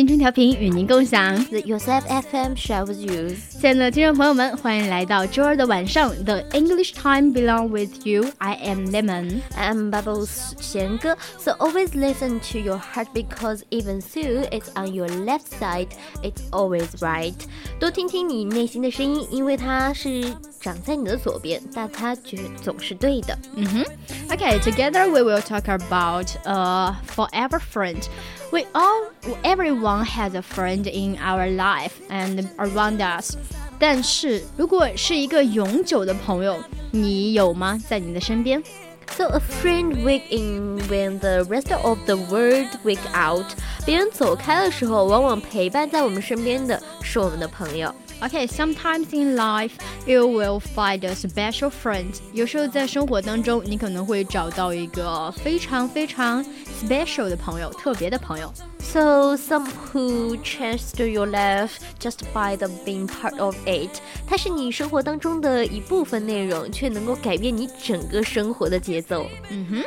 青春调频与您共享。 The Yosef FM share with you. 亲爱的听众朋友们，欢迎来到周二的晚上的 English Time Belong with You。I am Lemon。 I'm Bubbles 贤哥. So always listen to your heart because even though it's on your left side, it's always right. 多听听你内心的声音，因为它是 长在你的左边，但它绝总是对的。嗯哼。Okay, together we will talk about a forever friend. We all, everyone has a friend in our life and around us. 但是如果是一个永久的朋友，你有吗？在你的身边？ So a friend week in when the rest of the world week out. 别人走开的时候，往往陪伴在我们身边的是我们的朋友。 Okay, sometimes in life you will find a special friend. 有时候在生活当中，你可能会找到一个非常非常 special 的朋友，特别的朋友。 So some who change to your life just by the being part of it，它是你生活当中的一部分内容，却能够改变你整个生活的节奏。嗯哼。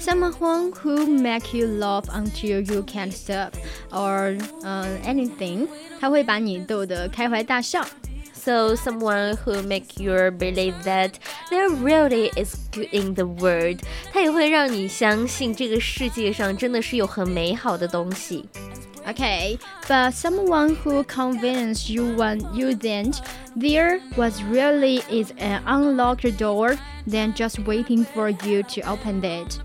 Someone who make you laugh until you can't stop, or uh, anything，他会把你逗得开怀大笑。 So someone who make you believe that there really is good in the world，它也会让你相信这个世界上真的是有很美好的东西。 Okay, but someone who convinced you when you didn't, there was really is an unlocked door, then just waiting for you to open it.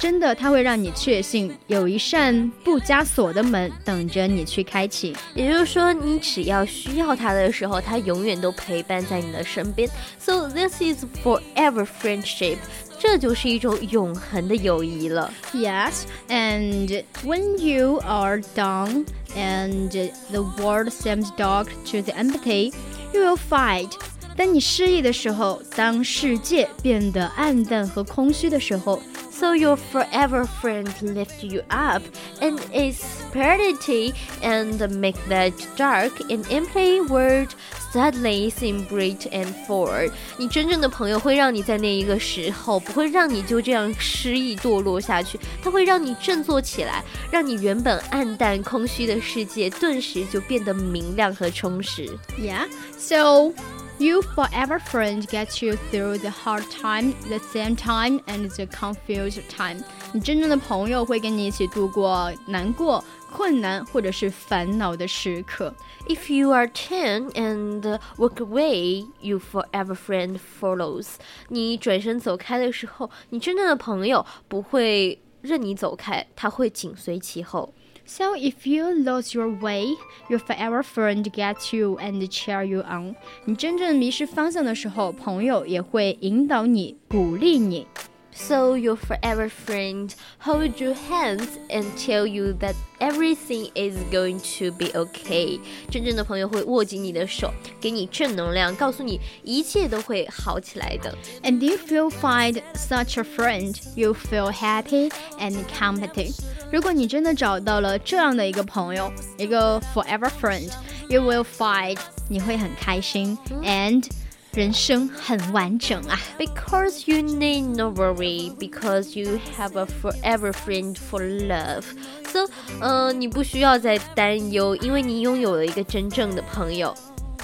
真的，它会让你确信有一扇不加锁的门等着你去开启。也就是说，你只要需要它的时候，它永远都陪伴在你的身边。So this is forever friendship，这就是一种永恒的友谊了。Yes, and when you are down and the world seems dark to the empty, you will fight. 当你失意的时候，当世界变得暗淡和空虚的时候，So your forever friend lift you up and is prosperity and make that dark and empty world suddenly seem bright and full。你真正的朋友会让你在那一个时候不会让你就这样失意堕落下去，它会让你振作起来，让你原本暗淡空虚的世界顿时就变得明亮和充实。 Yeah, so you forever friend gets you through the hard time, the same time, and the confused time. 你真正的朋友会跟你一起度过难过、困难或者是烦恼的时刻。 If you are ten and walk away, you forever friend follows。你转身走开的时候，你真正的朋友不会任你走开，他会紧随其后。 So if you lose your way, your forever friend gets you and cheer you on. 你真正迷失方向的时候，朋友也会引导你、鼓励你。 So your forever friend hold your hands and tell you that everything is going to be okay。真正的朋友会握紧你的手，给你正能量，告诉你一切都会好起来的。 And if you find such a friend, you feel happy and competent. 如果你真的找到了这样的一个朋友，一个 forever friend, you will find 你会很开心、and 人生很完整啊。 Because you need no worry, because you have a forever friend for love. So，呃，你不需要再担忧，因为你拥有了一个真正的朋友。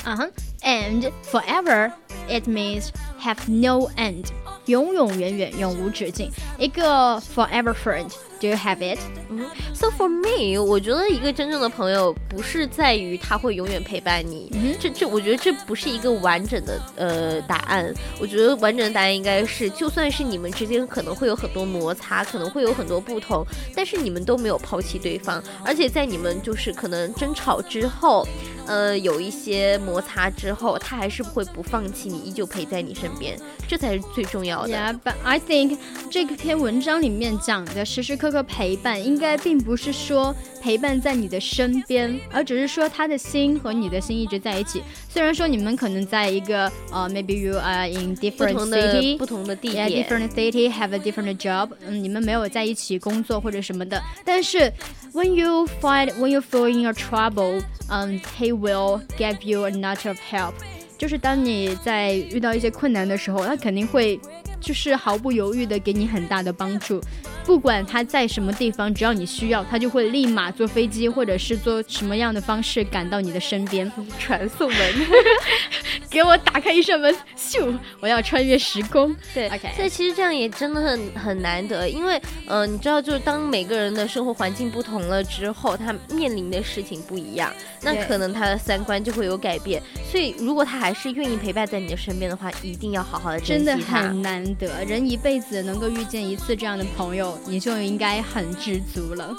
啊哈、and forever it means have no end，永永远远，永无止境。一个 forever friend Do you have it? 嗯 So for me，我觉得一个真正的朋友不是在于他会永远陪伴你，这这我觉得这不是一个完整的呃答案。我觉得完整的答案应该是，就算是你们之间可能会有很多摩擦，可能会有很多不同，但是你们都没有抛弃对方，而且在你们就是可能争吵之后。呃，有一些摩擦之后，他还是会不放弃你，依旧陪在你身边，这才是最重要的。Yeah, but I think 这篇文章里面讲的时时刻刻陪伴，应该并不是说陪伴在你的身边，而只是说他的心和你的心一直在一起。虽然说你们可能在一个呃，maybe you are in different city，不同的地点，different city have a different job，嗯，你们没有在一起工作或者什么的，但是 when you find when you feel in your trouble，嗯，he will give you a lot of help。就是当你在遇到一些困难的时候，他肯定会就是毫不犹豫的给你很大的帮助。不管他在什么地方，只要你需要，他就会立马坐飞机或者是坐什么样的方式赶到你的身边，传送门，给我打开一扇门，咻，我要穿越时空。对，OK。所以其实这样也真的很很难得，因为，嗯，你知道，就是当每个人的生活环境不同了之后，他面临的事情不一样，那可能他的三观就会有改变。所以，如果他还是愿意陪伴在你的身边的话，一定要好好的珍惜他。真的很难得，人一辈子能够遇见一次这样的朋友。你就应该很知足了。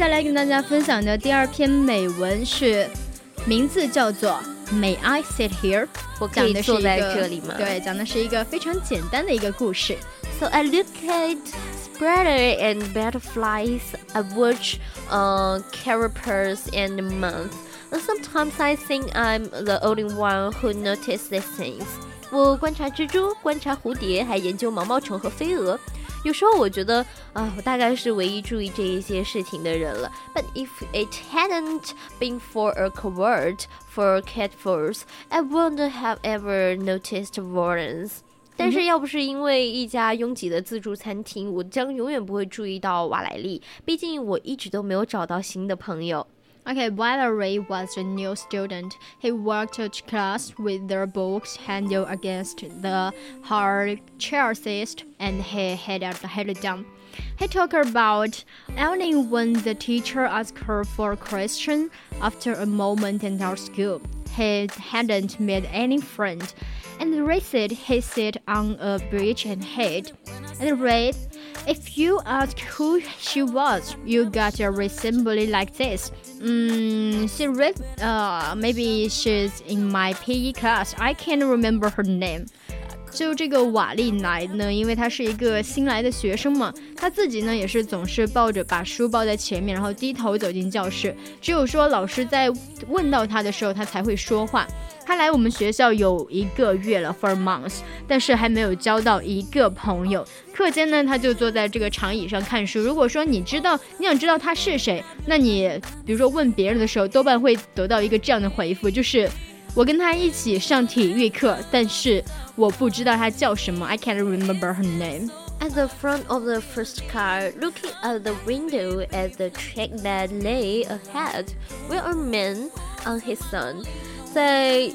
下来跟大家分享的第二篇美文是，名字叫做《May I Sit Here》，我可以坐在这里吗？对，讲的是一个非常简单的一个故事。So I look at spreader and butterflies. I watch, uh, carpers and months. Sometimes I think I'm the only one who notice these things. 我观察蜘蛛，观察蝴蝶，还研究毛毛虫和飞蛾。有时候我觉得啊，我大概是唯一注意这一些事情的人了。But if it hadn't been for a covert for catfalls, I wouldn't have ever noticed warrens. 但是要不是因为一家拥挤的自助餐厅，我将永远不会注意到瓦莱丽。毕竟我一直都没有找到新的朋友。Okay, Valerie was a new student. He walked to class with their books handled against the hard chairs and he head head down. He talked about only when the teacher asked her for a question after a moment in our school. He hadn't made any friend, and said he sat on a bridge and hid. And Ray if you ask who she was, you got a resemblance like this. Mm, she read, uh, maybe she's in my PE class. I can't remember her name. 就这个瓦利来呢，因为他是一个新来的学生嘛，他自己呢也是总是抱着把书抱在前面，然后低头走进教室。只有说老师在问到他的时候，他才会说话。他来我们学校有一个月了，for months，但是还没有交到一个朋友。课间呢，他就坐在这个长椅上看书。如果说你知道你想知道他是谁，那你比如说问别人的时候，多半会得到一个这样的回复，就是我跟他一起上体育课，但是我不知道他叫什么。I can't remember her name. At the front of the first car, looking out the window at the track that lay ahead, were a man and his son. 在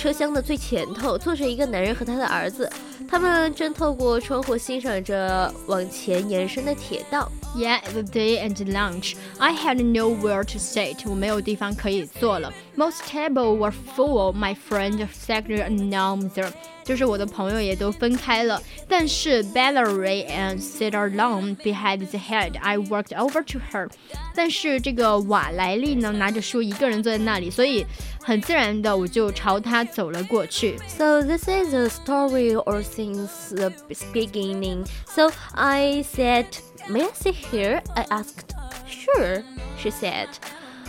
车厢的最前头坐着一个男人和他的儿子，他们正透过窗户欣赏着往前延伸的铁道。Yeah, the day and lunch. I had nowhere to sit. 我没有地方可以坐了。Most tables were full. My friend sector another. 就是我的朋友也都分开了。但是 Valerie and sit alone behind the head. I walked over to her. 但是这个瓦莱丽呢，拿着书一个人坐在那里，所以很自然的我就朝她走了过去。So this is a story or since the beginning. So I said. May I sit here? I asked. Sure, she said.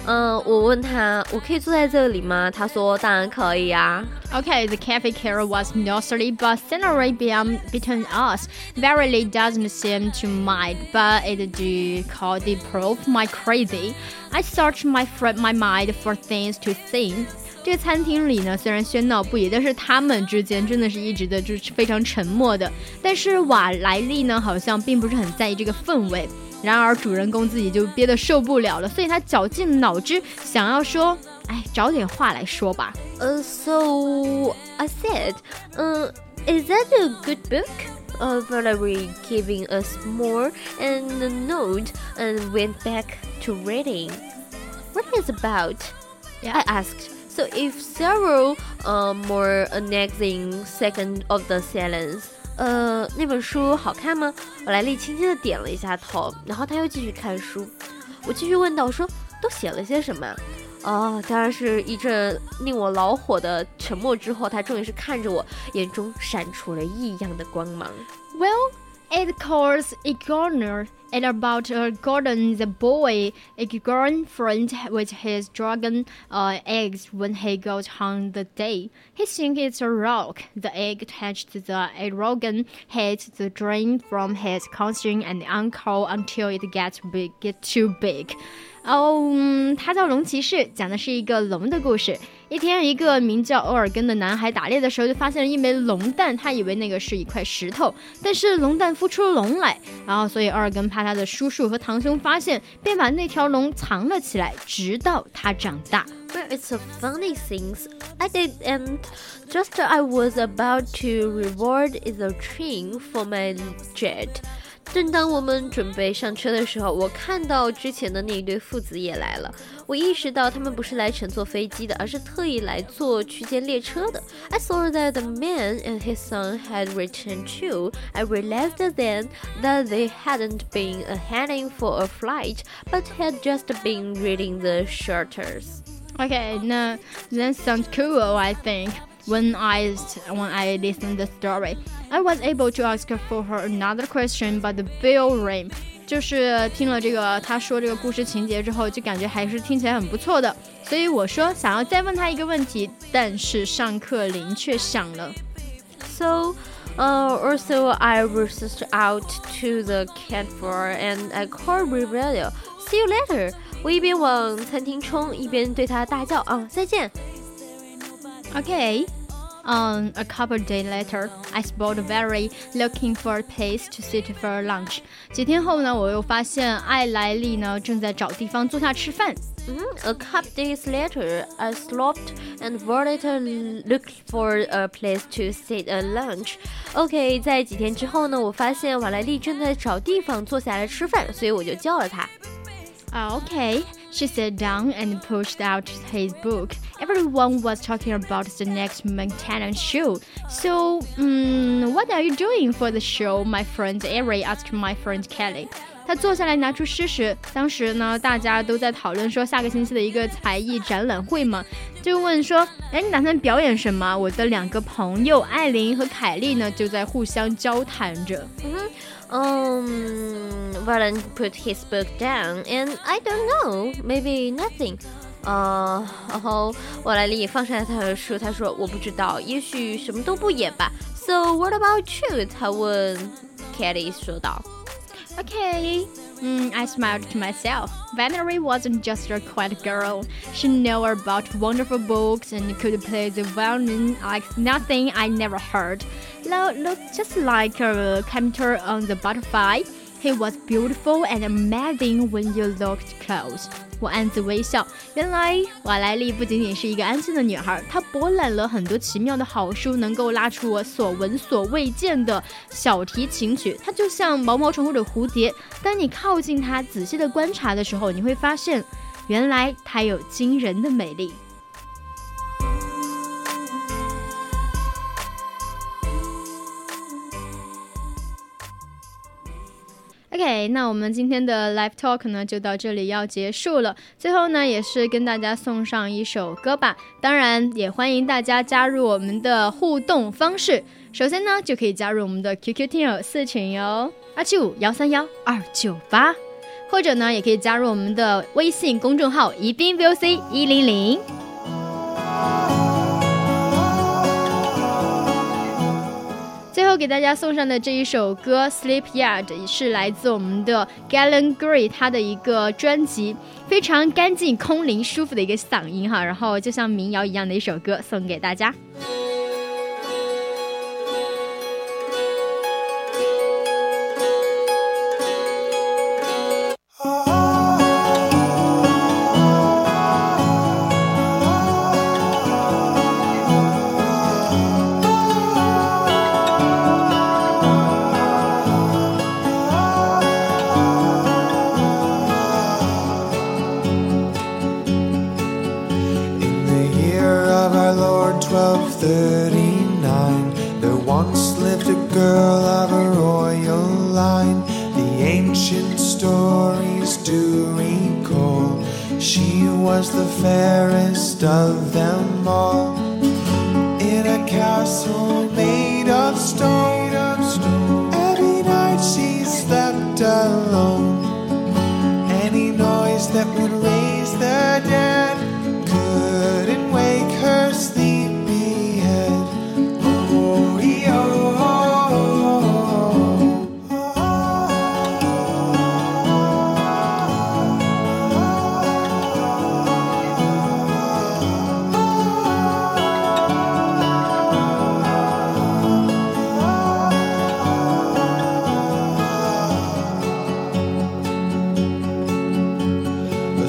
嗯，我问他，我可以坐在这里吗？他说，当然可以啊。Okay, the cafe carol was nursery, but scenery beyond between us Valerie doesn't seem to mind, but it do call the proof my crazy. I search my friend my mind for things to think. 这个餐厅里呢，虽然喧闹不已，但是他们之间真的是一直的就是非常沉默的。但是瓦莱丽呢，好像并不是很在意这个氛围。然而主人公自己就憋得受不了了，所以他绞尽脑汁想要说 哎，找点话来说吧。Uh, so I said, uh, is that a good book? Uh, Valerie giving us more and a note and went back to reading. What is about? Yeah. I asked. So if several uh, more annexing second of the silence. 呃，那本书好看吗？我莱利轻轻的点了一下头，然后他又继续看书。我继续问道：“说都写了些什么？”哦，当然是一阵令我恼火的沉默之后，他终于是看着我，眼中闪出了异样的光芒。Well, it calls a corner and about a garden the boy a girlfriend with his dragon uh, eggs when he goes home the day. He thinks it's a rock. The egg touched the dragon, hits the drain from his cousin and uncle until it gets big, get too big. 哦，嗯，它叫《龙骑士》，讲的是一个龙的故事。一天，一个名叫欧尔根的男孩打猎的时候，就发现了一枚龙蛋，他以为那个是一块石头，但是龙蛋孵出了龙来，然后所以欧尔根怕他的叔叔和堂兄发现，便把那条龙藏了起来，直到它长大。Well, it's a funny thing I did, and just I was about to reward the train for my jet. 正当我们准备上车的时候，我看到之前的那一对父子也来了。我意识到他们不是来乘坐飞机的，而是特意来坐区间列车的。I saw that the man and his son had returned too. I realized then that they hadn't been heading for a flight, but had just been reading the shutters. Okay, now that sounds cool. I think when I when I listened the story, I was able to ask for her another question, but the bell rang. 就是听了这个他说这个故事情节之后，就感觉还是听起来很不错的，所以我说想要再问他一个问题，但是上课铃却响了。So, uh, also I rushed out to the campfire and I called Rebellia. See you later. 我一边往餐厅冲，一边对他大叫啊，再见。Okay. Um, a couple days later, I spotted Valerie looking for a place to sit for lunch. 几天后呢，我又发现艾莱丽呢正在找地方坐下吃饭。Mm -hmm. A couple days later, I stopped and Violet looked for a place to sit at lunch. OK，在几天之后呢，我发现瓦莱丽正在找地方坐下来吃饭，所以我就叫了她。Uh, okay. she sat down and pushed out his book. Everyone was talking about the next Montana show. So, um, what are you doing for the show? My friend Erin asked my friend Kelly. 他坐下来拿出诗时，当时呢，大家都在讨论说下个星期的一个才艺展览会嘛，就问说，哎，你打算表演什么？我的两个朋友艾琳和凯莉呢，就在互相交谈着。嗯哼。um, Valen put his book down, and I don't know, maybe nothing. 呃，然后瓦莱丽放下他的书，他说：“我不知道，也许什么都不演吧。” So what about you？他问 Kelly 说道。Okay. Mm, I smiled to myself. Valerie wasn't just a quiet girl. She knew about wonderful books and could play the violin like nothing I never heard. Now, looked just like a character on the butterfly. He was beautiful and amazing when you looked close. 我暗自微笑，原来瓦莱丽不仅仅是一个安静的女孩，她博览了很多奇妙的好书，能够拉出我所闻所未见的小提琴曲。它就像毛毛虫或者蝴蝶，当你靠近它，仔细的观察的时候，你会发现，原来它有惊人的美丽。OK，那我们今天的 Live Talk 呢就到这里要结束了。最后呢，也是跟大家送上一首歌吧。当然，也欢迎大家加入我们的互动方式。首先呢，就可以加入我们的 QQ 听友四群哟，二七五幺三幺二九八，或者呢，也可以加入我们的微信公众号宜宾 VOC 一零零。最后给大家送上的这一首歌《Sleep Yard》是来自我们的 Galen Gray 他的一个专辑，非常干净、空灵、舒服的一个嗓音哈，然后就像民谣一样的一首歌送给大家。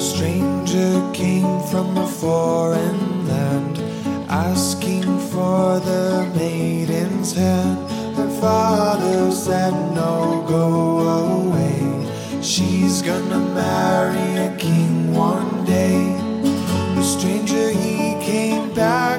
Stranger came from a foreign land, asking for the maiden's hand. Her father said, No, go away. She's gonna marry a king one day. The stranger he came back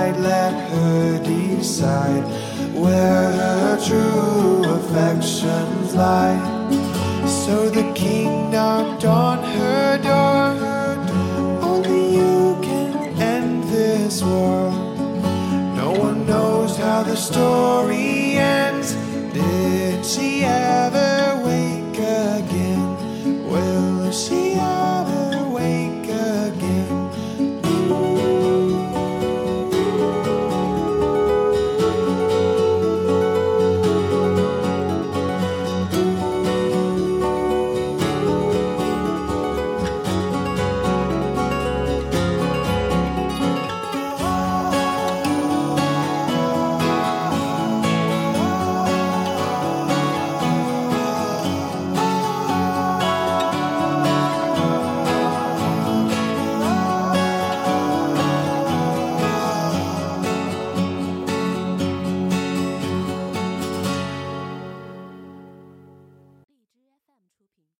cried, Let her decide where her true affections lie. So the king knocked on her door. Only you can end this war. No one knows how the story ends. Did she ever